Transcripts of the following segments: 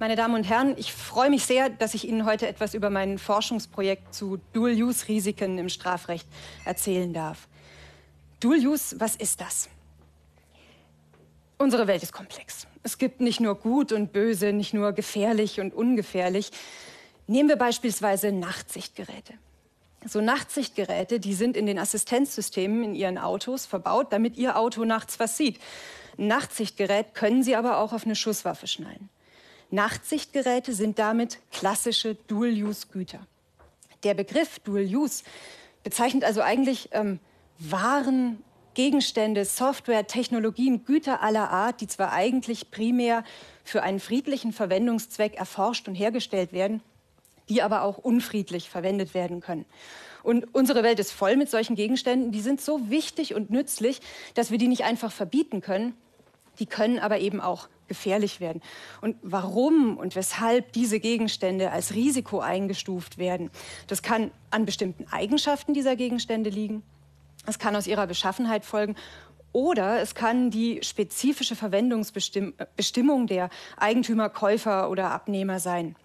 Meine Damen und Herren, ich freue mich sehr, dass ich Ihnen heute etwas über mein Forschungsprojekt zu Dual-Use-Risiken im Strafrecht erzählen darf. Dual-Use, was ist das? Unsere Welt ist komplex. Es gibt nicht nur gut und böse, nicht nur gefährlich und ungefährlich. Nehmen wir beispielsweise Nachtsichtgeräte. So Nachtsichtgeräte, die sind in den Assistenzsystemen in Ihren Autos verbaut, damit Ihr Auto nachts was sieht. Nachtsichtgerät können Sie aber auch auf eine Schusswaffe schnallen. Nachtsichtgeräte sind damit klassische Dual-Use-Güter. Der Begriff Dual-Use bezeichnet also eigentlich ähm, Waren, Gegenstände, Software, Technologien, Güter aller Art, die zwar eigentlich primär für einen friedlichen Verwendungszweck erforscht und hergestellt werden, die aber auch unfriedlich verwendet werden können. Und unsere Welt ist voll mit solchen Gegenständen, die sind so wichtig und nützlich, dass wir die nicht einfach verbieten können. Die können aber eben auch gefährlich werden. Und warum und weshalb diese Gegenstände als Risiko eingestuft werden, das kann an bestimmten Eigenschaften dieser Gegenstände liegen. Es kann aus ihrer Beschaffenheit folgen oder es kann die spezifische Verwendungsbestimmung der Eigentümer, Käufer oder Abnehmer sein.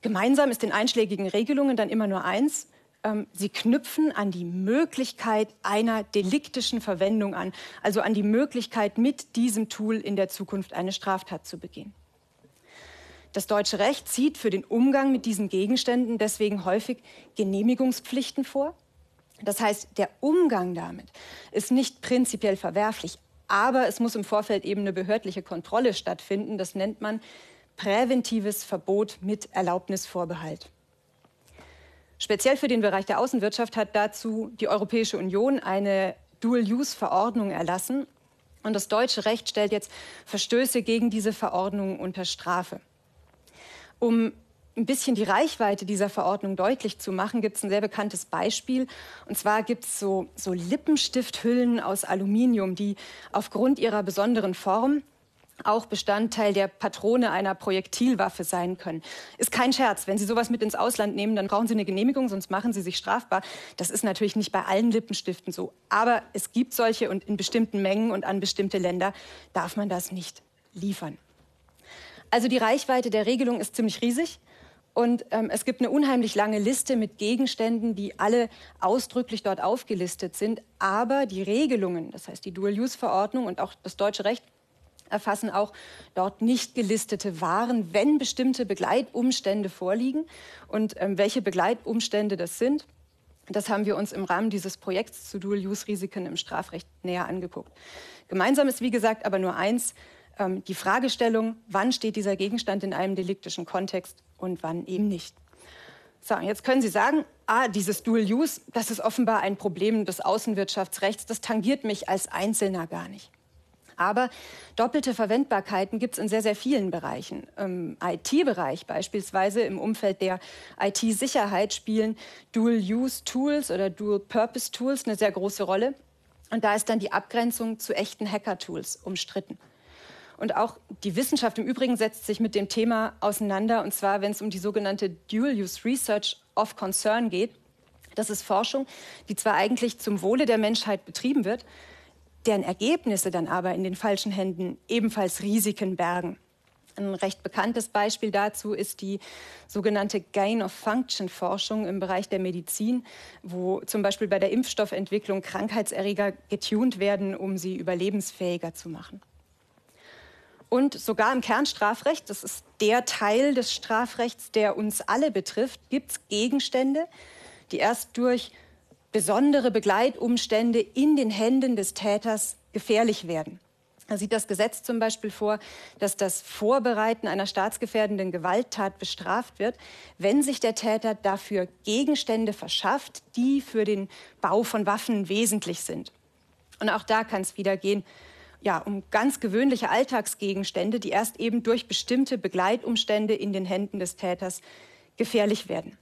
Gemeinsam ist den einschlägigen Regelungen dann immer nur eins, ähm, sie knüpfen an die Möglichkeit einer deliktischen Verwendung an, also an die Möglichkeit, mit diesem Tool in der Zukunft eine Straftat zu begehen. Das deutsche Recht zieht für den Umgang mit diesen Gegenständen deswegen häufig Genehmigungspflichten vor. Das heißt, der Umgang damit ist nicht prinzipiell verwerflich, aber es muss im Vorfeld eben eine behördliche Kontrolle stattfinden. Das nennt man präventives Verbot mit Erlaubnisvorbehalt. Speziell für den Bereich der Außenwirtschaft hat dazu die Europäische Union eine Dual-Use-Verordnung erlassen. Und das deutsche Recht stellt jetzt Verstöße gegen diese Verordnung unter Strafe. Um ein bisschen die Reichweite dieser Verordnung deutlich zu machen, gibt es ein sehr bekanntes Beispiel. Und zwar gibt es so, so Lippenstifthüllen aus Aluminium, die aufgrund ihrer besonderen Form auch Bestandteil der Patrone einer Projektilwaffe sein können. Ist kein Scherz. Wenn Sie sowas mit ins Ausland nehmen, dann brauchen Sie eine Genehmigung, sonst machen Sie sich strafbar. Das ist natürlich nicht bei allen Lippenstiften so. Aber es gibt solche und in bestimmten Mengen und an bestimmte Länder darf man das nicht liefern. Also die Reichweite der Regelung ist ziemlich riesig. Und ähm, es gibt eine unheimlich lange Liste mit Gegenständen, die alle ausdrücklich dort aufgelistet sind. Aber die Regelungen, das heißt die Dual-Use-Verordnung und auch das deutsche Recht, erfassen auch dort nicht gelistete Waren, wenn bestimmte Begleitumstände vorliegen. Und ähm, welche Begleitumstände das sind, das haben wir uns im Rahmen dieses Projekts zu Dual-Use-Risiken im Strafrecht näher angeguckt. Gemeinsam ist, wie gesagt, aber nur eins, ähm, die Fragestellung, wann steht dieser Gegenstand in einem deliktischen Kontext und wann eben nicht. So, jetzt können Sie sagen, ah, dieses Dual-Use, das ist offenbar ein Problem des Außenwirtschaftsrechts, das tangiert mich als Einzelner gar nicht. Aber doppelte Verwendbarkeiten gibt es in sehr, sehr vielen Bereichen. Im IT-Bereich beispielsweise, im Umfeld der IT-Sicherheit spielen Dual-Use-Tools oder Dual-Purpose-Tools eine sehr große Rolle. Und da ist dann die Abgrenzung zu echten Hacker-Tools umstritten. Und auch die Wissenschaft im Übrigen setzt sich mit dem Thema auseinander, und zwar wenn es um die sogenannte Dual-Use Research of Concern geht. Das ist Forschung, die zwar eigentlich zum Wohle der Menschheit betrieben wird, deren Ergebnisse dann aber in den falschen Händen ebenfalls Risiken bergen. Ein recht bekanntes Beispiel dazu ist die sogenannte Gain-of-Function-Forschung im Bereich der Medizin, wo zum Beispiel bei der Impfstoffentwicklung Krankheitserreger getunt werden, um sie überlebensfähiger zu machen. Und sogar im Kernstrafrecht, das ist der Teil des Strafrechts, der uns alle betrifft, gibt es Gegenstände, die erst durch besondere Begleitumstände in den Händen des Täters gefährlich werden. Da sieht das Gesetz zum Beispiel vor, dass das Vorbereiten einer staatsgefährdenden Gewalttat bestraft wird, wenn sich der Täter dafür Gegenstände verschafft, die für den Bau von Waffen wesentlich sind. Und auch da kann es wieder gehen, ja, um ganz gewöhnliche Alltagsgegenstände, die erst eben durch bestimmte Begleitumstände in den Händen des Täters gefährlich werden.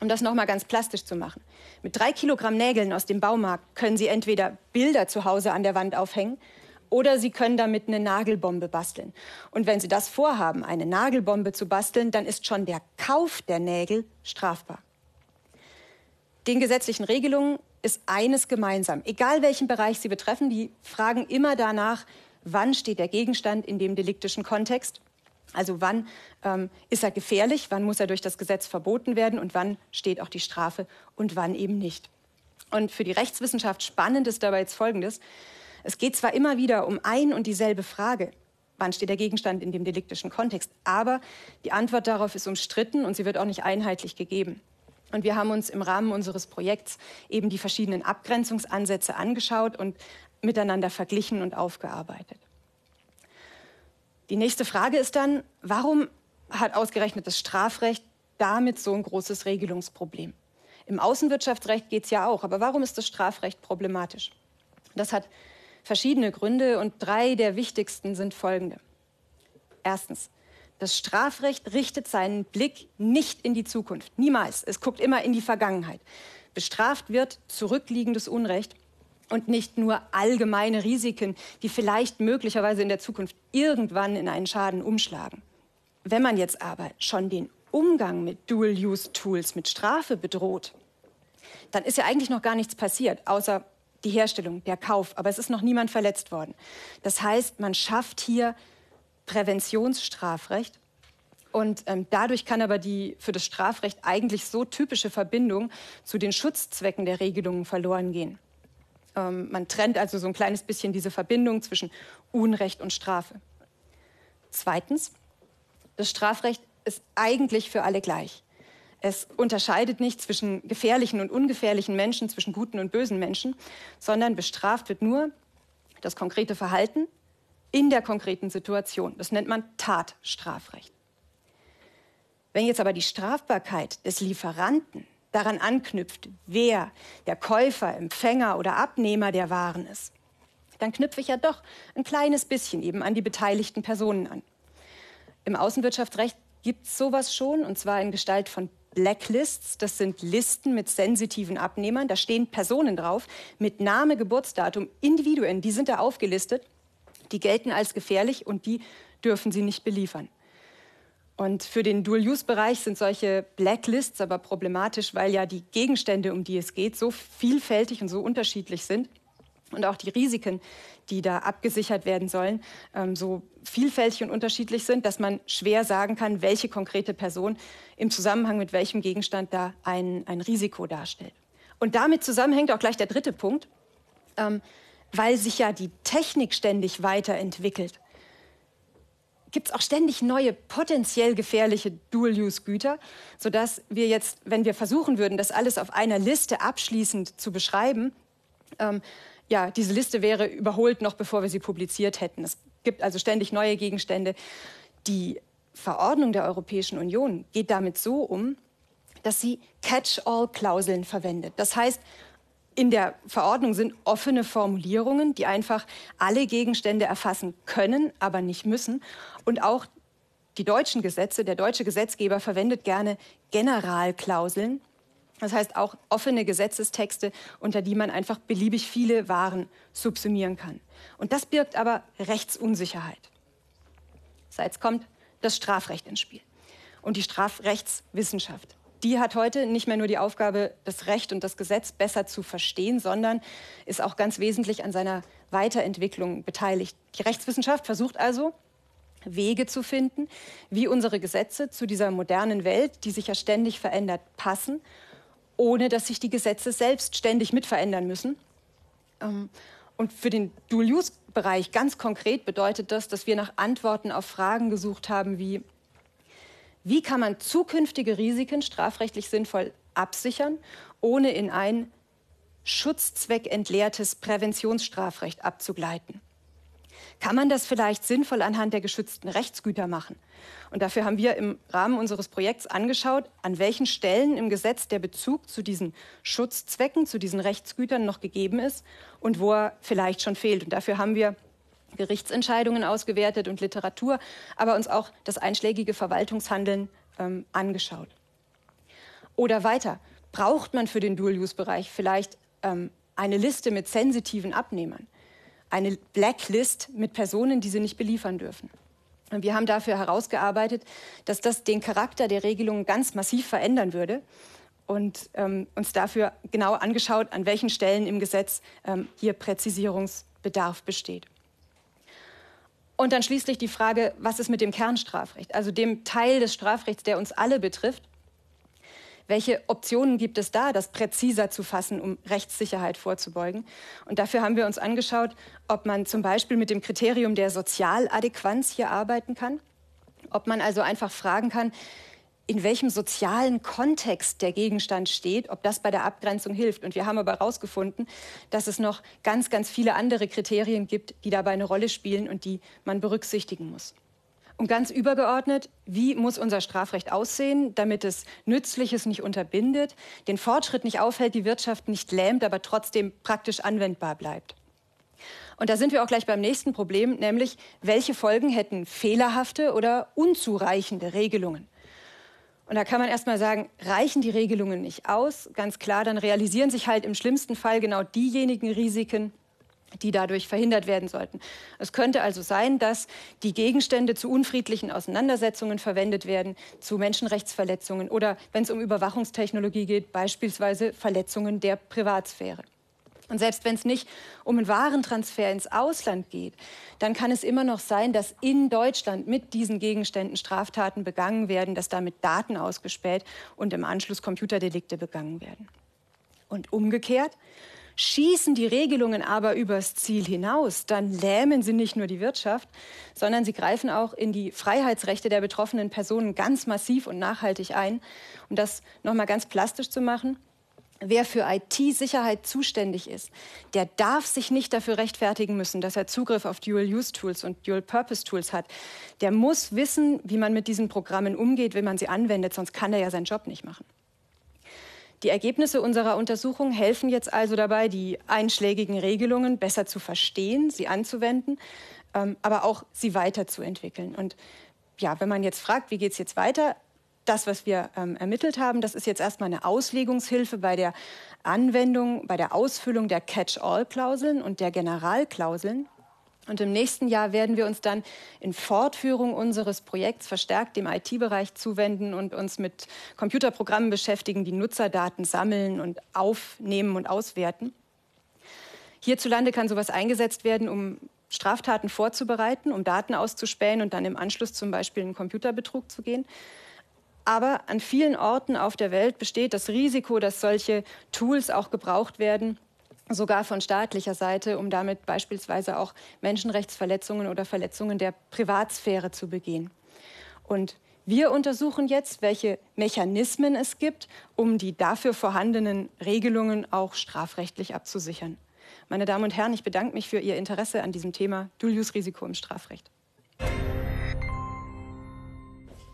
Um das nochmal ganz plastisch zu machen. Mit drei Kilogramm Nägeln aus dem Baumarkt können Sie entweder Bilder zu Hause an der Wand aufhängen oder Sie können damit eine Nagelbombe basteln. Und wenn Sie das vorhaben, eine Nagelbombe zu basteln, dann ist schon der Kauf der Nägel strafbar. Den gesetzlichen Regelungen ist eines gemeinsam. Egal welchen Bereich sie betreffen, die fragen immer danach, wann steht der Gegenstand in dem deliktischen Kontext Also wann ähm, ist er gefährlich, wann muss er durch das Gesetz verboten werden und wann steht auch die Strafe und wann eben nicht. Und für die Rechtswissenschaft spannend ist dabei jetzt Folgendes. Es geht zwar immer wieder um ein und dieselbe Frage, wann steht der Gegenstand in dem deliktischen Kontext, aber die Antwort darauf ist umstritten und sie wird auch nicht einheitlich gegeben. Und wir haben uns im Rahmen unseres Projekts eben die verschiedenen Abgrenzungsansätze angeschaut und miteinander verglichen und aufgearbeitet. Die nächste Frage ist dann, warum hat ausgerechnet das Strafrecht damit so ein großes Regelungsproblem? Im Außenwirtschaftsrecht geht es ja auch, aber warum ist das Strafrecht problematisch? Das hat verschiedene Gründe und drei der wichtigsten sind folgende. Erstens, das Strafrecht richtet seinen Blick nicht in die Zukunft, niemals. Es guckt immer in die Vergangenheit. Bestraft wird zurückliegendes Unrecht und nicht nur allgemeine Risiken, die vielleicht möglicherweise in der Zukunft irgendwann in einen Schaden umschlagen. Wenn man jetzt aber schon den Umgang mit Dual-Use-Tools, mit Strafe bedroht, dann ist ja eigentlich noch gar nichts passiert, außer die Herstellung, der Kauf. Aber es ist noch niemand verletzt worden. Das heißt, man schafft hier Präventionsstrafrecht. Und ähm, dadurch kann aber die für das Strafrecht eigentlich so typische Verbindung zu den Schutzzwecken der Regelungen verloren gehen. Ähm, man trennt also so ein kleines bisschen diese Verbindung zwischen Unrecht und Strafe. Zweitens, das Strafrecht ist eigentlich für alle gleich. Es unterscheidet nicht zwischen gefährlichen und ungefährlichen Menschen, zwischen guten und bösen Menschen, sondern bestraft wird nur das konkrete Verhalten in der konkreten Situation. Das nennt man Tatstrafrecht. Wenn jetzt aber die Strafbarkeit des Lieferanten daran anknüpft, wer der Käufer, Empfänger oder Abnehmer der Waren ist, dann knüpfe ich ja doch ein kleines bisschen eben an die beteiligten Personen an. Im Außenwirtschaftsrecht gibt es sowas schon, und zwar in Gestalt von Blacklists. Das sind Listen mit sensitiven Abnehmern. Da stehen Personen drauf mit Name, Geburtsdatum, Individuen, die sind da aufgelistet. Die gelten als gefährlich und die dürfen sie nicht beliefern. Und für den Dual-Use-Bereich sind solche Blacklists aber problematisch, weil ja die Gegenstände, um die es geht, so vielfältig und so unterschiedlich sind und auch die Risiken, die da abgesichert werden sollen, ähm, so vielfältig und unterschiedlich sind, dass man schwer sagen kann, welche konkrete Person im Zusammenhang mit welchem Gegenstand da ein, ein Risiko darstellt. Und damit zusammenhängt auch gleich der dritte Punkt, ähm, weil sich ja die Technik ständig weiterentwickelt gibt es auch ständig neue potenziell gefährliche Dual-Use-Güter, sodass wir jetzt, wenn wir versuchen würden, das alles auf einer Liste abschließend zu beschreiben, ähm, ja, diese Liste wäre überholt, noch bevor wir sie publiziert hätten. Es gibt also ständig neue Gegenstände. Die Verordnung der Europäischen Union geht damit so um, dass sie Catch-all-Klauseln verwendet. Das heißt, in der Verordnung sind offene Formulierungen, die einfach alle Gegenstände erfassen können, aber nicht müssen. Und auch die deutschen Gesetze, der deutsche Gesetzgeber verwendet gerne Generalklauseln. Das heißt auch offene Gesetzestexte, unter die man einfach beliebig viele Waren subsumieren kann. Und das birgt aber Rechtsunsicherheit. Jetzt kommt das Strafrecht ins Spiel und die Strafrechtswissenschaft die hat heute nicht mehr nur die Aufgabe, das Recht und das Gesetz besser zu verstehen, sondern ist auch ganz wesentlich an seiner Weiterentwicklung beteiligt. Die Rechtswissenschaft versucht also, Wege zu finden, wie unsere Gesetze zu dieser modernen Welt, die sich ja ständig verändert, passen, ohne dass sich die Gesetze selbst ständig mitverändern müssen. Ähm, und für den Dual-Use-Bereich ganz konkret bedeutet das, dass wir nach Antworten auf Fragen gesucht haben wie, wie kann man zukünftige Risiken strafrechtlich sinnvoll absichern, ohne in ein schutzzweckentleertes Präventionsstrafrecht abzugleiten? Kann man das vielleicht sinnvoll anhand der geschützten Rechtsgüter machen? Und dafür haben wir im Rahmen unseres Projekts angeschaut, an welchen Stellen im Gesetz der Bezug zu diesen Schutzzwecken, zu diesen Rechtsgütern noch gegeben ist und wo er vielleicht schon fehlt. Und dafür haben wir Gerichtsentscheidungen ausgewertet und Literatur, aber uns auch das einschlägige Verwaltungshandeln ähm, angeschaut. Oder weiter, braucht man für den Dual-Use-Bereich vielleicht ähm, eine Liste mit sensitiven Abnehmern, eine Blacklist mit Personen, die sie nicht beliefern dürfen. Und wir haben dafür herausgearbeitet, dass das den Charakter der Regelungen ganz massiv verändern würde und ähm, uns dafür genau angeschaut, an welchen Stellen im Gesetz ähm, hier Präzisierungsbedarf besteht. Und dann schließlich die Frage, was ist mit dem Kernstrafrecht, also dem Teil des Strafrechts, der uns alle betrifft? Welche Optionen gibt es da, das präziser zu fassen, um Rechtssicherheit vorzubeugen? Und dafür haben wir uns angeschaut, ob man zum Beispiel mit dem Kriterium der Sozialadäquanz hier arbeiten kann. Ob man also einfach fragen kann, in welchem sozialen Kontext der Gegenstand steht, ob das bei der Abgrenzung hilft. Und wir haben aber herausgefunden, dass es noch ganz, ganz viele andere Kriterien gibt, die dabei eine Rolle spielen und die man berücksichtigen muss. Und ganz übergeordnet, wie muss unser Strafrecht aussehen, damit es Nützliches nicht unterbindet, den Fortschritt nicht aufhält, die Wirtschaft nicht lähmt, aber trotzdem praktisch anwendbar bleibt. Und da sind wir auch gleich beim nächsten Problem, nämlich welche Folgen hätten fehlerhafte oder unzureichende Regelungen? Und da kann man erst mal sagen, reichen die Regelungen nicht aus? Ganz klar, dann realisieren sich halt im schlimmsten Fall genau diejenigen Risiken, die dadurch verhindert werden sollten. Es könnte also sein, dass die Gegenstände zu unfriedlichen Auseinandersetzungen verwendet werden, zu Menschenrechtsverletzungen oder, wenn es um Überwachungstechnologie geht, beispielsweise Verletzungen der Privatsphäre. Und selbst wenn es nicht um einen Warentransfer ins Ausland geht, dann kann es immer noch sein, dass in Deutschland mit diesen Gegenständen Straftaten begangen werden, dass damit Daten ausgespäht und im Anschluss Computerdelikte begangen werden. Und umgekehrt, schießen die Regelungen aber übers Ziel hinaus, dann lähmen sie nicht nur die Wirtschaft, sondern sie greifen auch in die Freiheitsrechte der betroffenen Personen ganz massiv und nachhaltig ein. Um das noch mal ganz plastisch zu machen, wer für IT-Sicherheit zuständig ist, der darf sich nicht dafür rechtfertigen müssen, dass er Zugriff auf Dual-Use-Tools und Dual-Purpose-Tools hat. Der muss wissen, wie man mit diesen Programmen umgeht, wenn man sie anwendet, sonst kann er ja seinen Job nicht machen. Die Ergebnisse unserer Untersuchung helfen jetzt also dabei, die einschlägigen Regelungen besser zu verstehen, sie anzuwenden, ähm, aber auch sie weiterzuentwickeln. Und ja, wenn man jetzt fragt, wie geht es jetzt weiter, das, was wir ähm, ermittelt haben, das ist jetzt erstmal eine Auslegungshilfe bei der Anwendung, bei der Ausfüllung der Catch-all-Klauseln und der Generalklauseln. Und im nächsten Jahr werden wir uns dann in Fortführung unseres Projekts verstärkt dem IT-Bereich zuwenden und uns mit Computerprogrammen beschäftigen, die Nutzerdaten sammeln und aufnehmen und auswerten. Hierzulande kann sowas eingesetzt werden, um Straftaten vorzubereiten, um Daten auszuspähen und dann im Anschluss zum Beispiel in Computerbetrug zu gehen. Aber an vielen Orten auf der Welt besteht das Risiko, dass solche Tools auch gebraucht werden, sogar von staatlicher Seite, um damit beispielsweise auch Menschenrechtsverletzungen oder Verletzungen der Privatsphäre zu begehen. Und wir untersuchen jetzt, welche Mechanismen es gibt, um die dafür vorhandenen Regelungen auch strafrechtlich abzusichern. Meine Damen und Herren, ich bedanke mich für Ihr Interesse an diesem Thema Dual-Use-Risiko im Strafrecht.